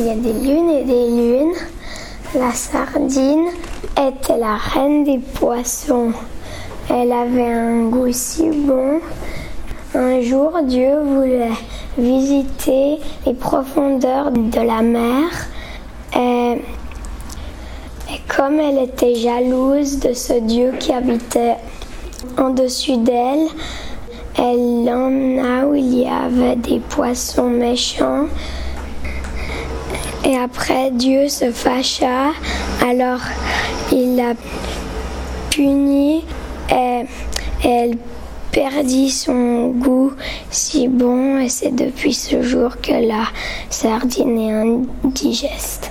Il y a des lunes et des lunes. La sardine était la reine des poissons. Elle avait un goût si bon. Un jour, Dieu voulait visiter les profondeurs de la mer. Et, comme elle était jalouse de ce Dieu qui habitait en dessus d'elle, elle l'emmena où il y avait des poissons méchants. Et après, Dieu se fâcha, alors il la punit et elle perdit son goût si bon et c'est depuis ce jour que la sardine est indigeste.